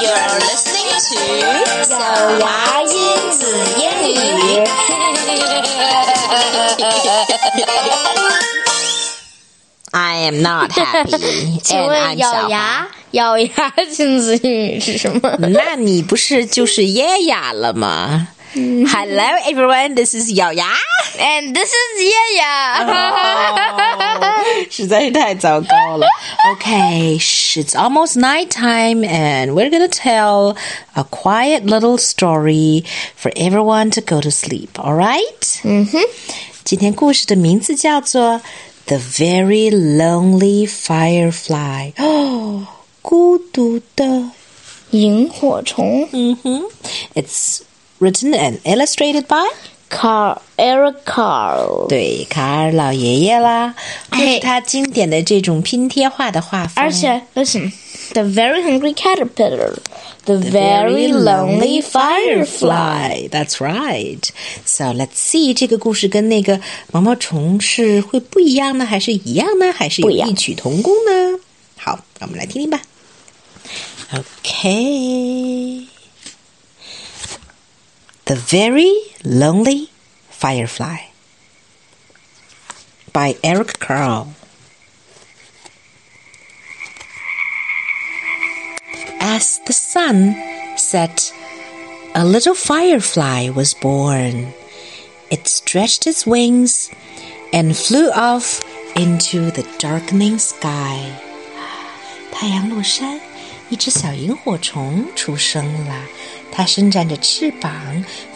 You're listening to 小牙英子英语。I am not happy. 请问咬牙咬牙 亲子英语是什么？那你不是就是耶雅了吗？？Hello everyone, this is 咬牙。 And this is 叶呀。实在是太糟糕了。Okay, sh- it's almost night time, and we're gonna tell a quiet little story for everyone to go to sleep. All right? 嗯哼，今天故事的名字叫做《The Very Lonely Firefly》。哦，孤独的。萤火虫。嗯哼。It's written and illustrated by Carl Eric Carle。对，卡尔老爷爷啦，这是他经典的这种拼贴画的画风。而且，listen。The very hungry caterpillar, the, the very, very lonely firefly. That's right. So let's see 这个故事跟那个毛毛虫是会不一样呢，还是一样呢，还是有异曲同工呢？好，让我们来听听吧。Okay. The Very Lonely Firefly by Eric Carle. As the sun set, a little firefly was born. It stretched its wings and flew off into the darkening sky. 太阳落山，一只小萤火虫出生了。 它伸展着翅膀，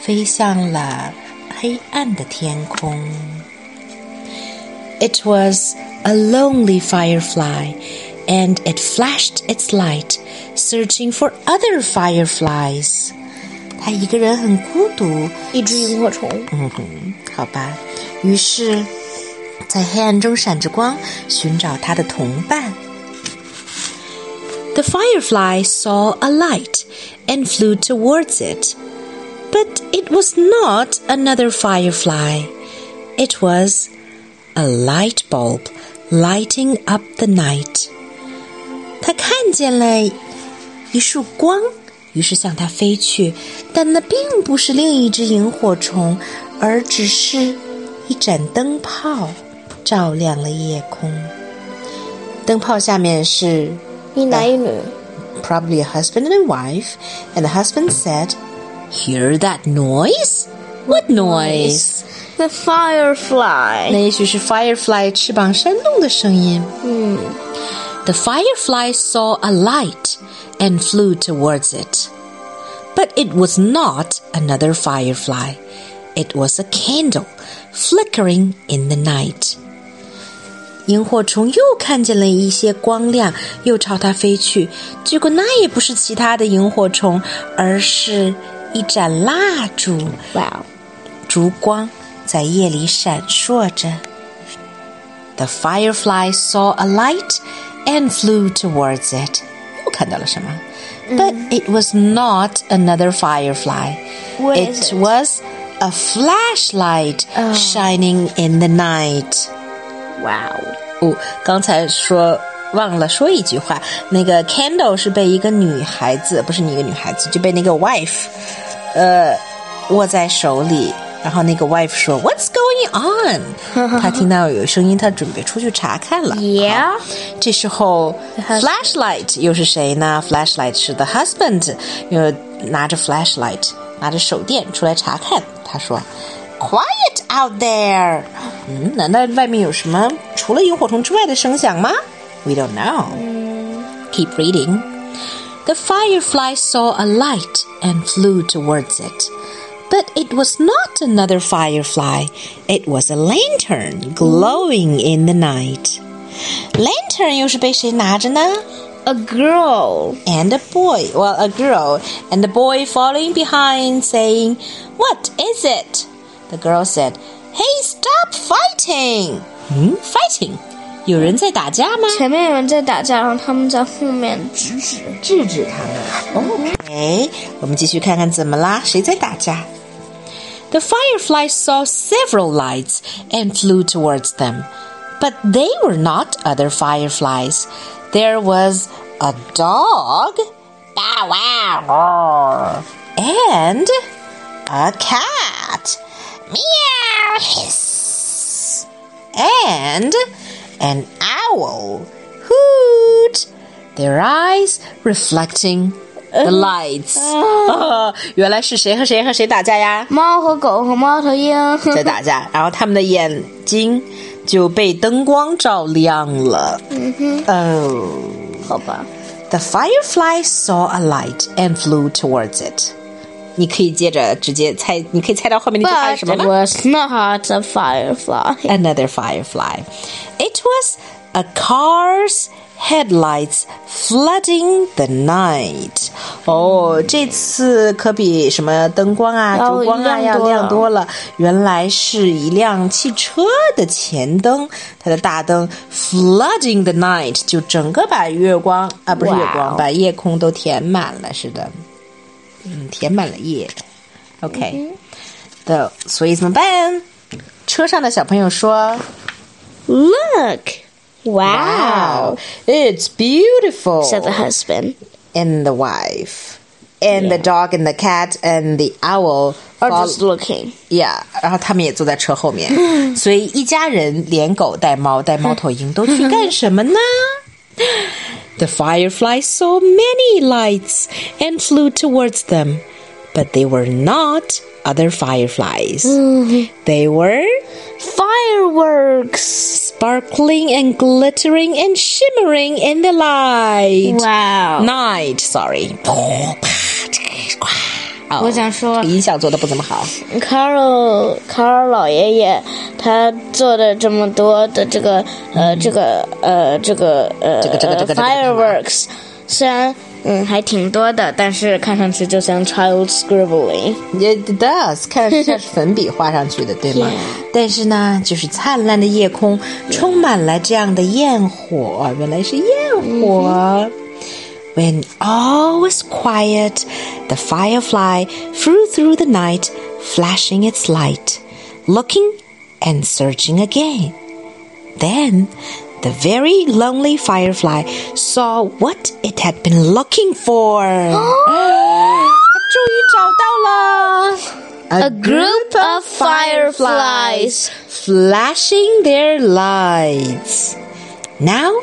飞向了黑暗的天空。It was a lonely firefly, and it flashed its light, searching for other fireflies. 它一个人很孤独，一只萤火虫。嗯哼，好吧。于是，在黑暗中闪着光，寻找它的同伴。The firefly saw a light and flew towards it. But it was not another firefly. It was a light bulb lighting up the night. 他看见了一束光，于是向它飞去，但那并不是另一只萤火虫，而只是一盏灯泡，照亮了夜空。灯泡下面是一男一女。 probably a husband and a wife, and the husband said, Hear that noise? What noise? The firefly。那也许是 firefly 翅膀扇动的声音。嗯 The firefly saw a light and flew towards it. But it was not another firefly. It was a candle flickering in the night. 萤火虫又看见了一些光亮，又朝它飞去。结果那也不是其他的萤火虫，而是一盏蜡烛。哇哦，烛光在夜里闪烁着。The firefly saw a light and flew towards it. 又看到了什么？But it was not another firefly. What it, is it? was a flashlight Oh. shining in the night. 哇哦，哦，刚才说忘了说一句话，那个 candle 是被一个女孩子，不是你一个女孩子，就被那个 wife，呃，握在手里。然后那个 wife 说 "What's going on？" 他听到有声音，他准备出去查看了。Yeah 这时候 flashlight 又是谁呢？flashlight 是 the husband，又拿着 flashlight，拿着手电出来查看。他说 ：“Quiet out there。”嗯，难道外面有什么除了萤火虫之外的声响吗？We don't know. Keep reading. The firefly saw a light and flew towards it. But it was not another firefly. It was a lantern glowing in the night. Lantern 又是被谁拿着呢 A girl. and a boy. Well, a girl and a boy following behind, saying, What is it? The girl said, Hey, stop fighting! Hmm? Fighting? 有人在打架吗？前面有人在打架，然后他们在后面制止。制止他们。OK，我们继续看看怎么啦？谁在打架？The firefly saw several lights and flew towards them, but they were not other fireflies. There was a dog. Bow wow, wow. And a cat. Meow. Hiss. And an owl. Hoot. Their eyes reflecting the lights. 啊，原来是谁和谁和谁打架呀？猫和狗和猫头鹰。在打架，然后他们的眼睛就被灯光照亮了。嗯哼，哦、好吧。 The firefly saw a light and flew towards it. 你可以接着直接猜，你可以猜到后面那句话什么 it was not a firefly. Another firefly. It was a car's headlights flooding the night. 哦，这次可比什么灯光啊、要烛光啊要亮多了。原来是一辆汽车的前灯，它的大灯 flooding the night，就整个把月光啊，不是月光把夜空都填满了。是的，嗯，填满了夜。OK，的、所以怎么办？车上的小朋友说。 Look! Wow! it's beautiful. Said the husband. and the wife, and the Yeah. dog and the cat and the owl. Or fol- just looking. yeah，然后他们也坐在车后面，所以一家人连狗带猫带猫头鹰都去干什么呢 ？The firefly saw many lights and flew towards them, but they were not other fireflies. Mm-hmm. They were Fireworks! sparkling and glittering and shimmering in the light. Wow. Night, sorry. 我想说音响做的不怎么好。Carl Carl 老爷爷他做的这么多的这个呃这个呃这个呃这个这个这个 fireworks，虽然嗯还挺多的，但是看上去就像 child scribbling。It does，看上去 像是粉笔画上去的，对吗.但是呢，就是灿烂的夜空充满了这样的焰火，原来是焰火。When all was quiet, the firefly flew through the night, flashing its light, looking and searching again. Then the very lonely firefly saw what it had been looking for. A group of fireflies flashing their lights. Now,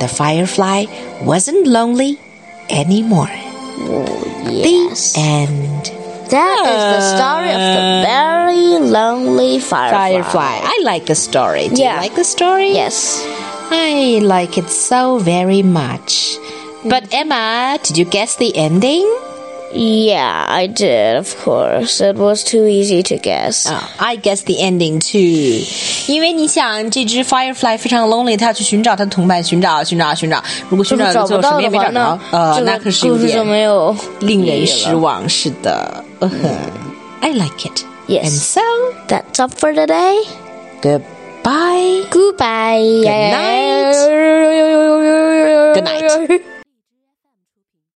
the firefly wasn't lonely anymore. Oh, yes. The end. That is the ah. story of the very lonely firefly. Firefly. I like the story. Do Yeah. you like the story? Yes. I like it so very much. But Emma, did you guess the ending? Yeah, I did, of course. It was too easy to guess. Uh, I guess the ending too. 因为你想，这只 Firefly 非常 lonely，它要去寻找它的同伴，寻找，寻找，寻找。如果寻找找最后什么也不到的话，没找到那，呃，这那可是有个故事就点没有令人意义了。失望。是的，uh huh. I like it. Yes. And so, That's up for today. goodbye. Goodbye. night. Good night.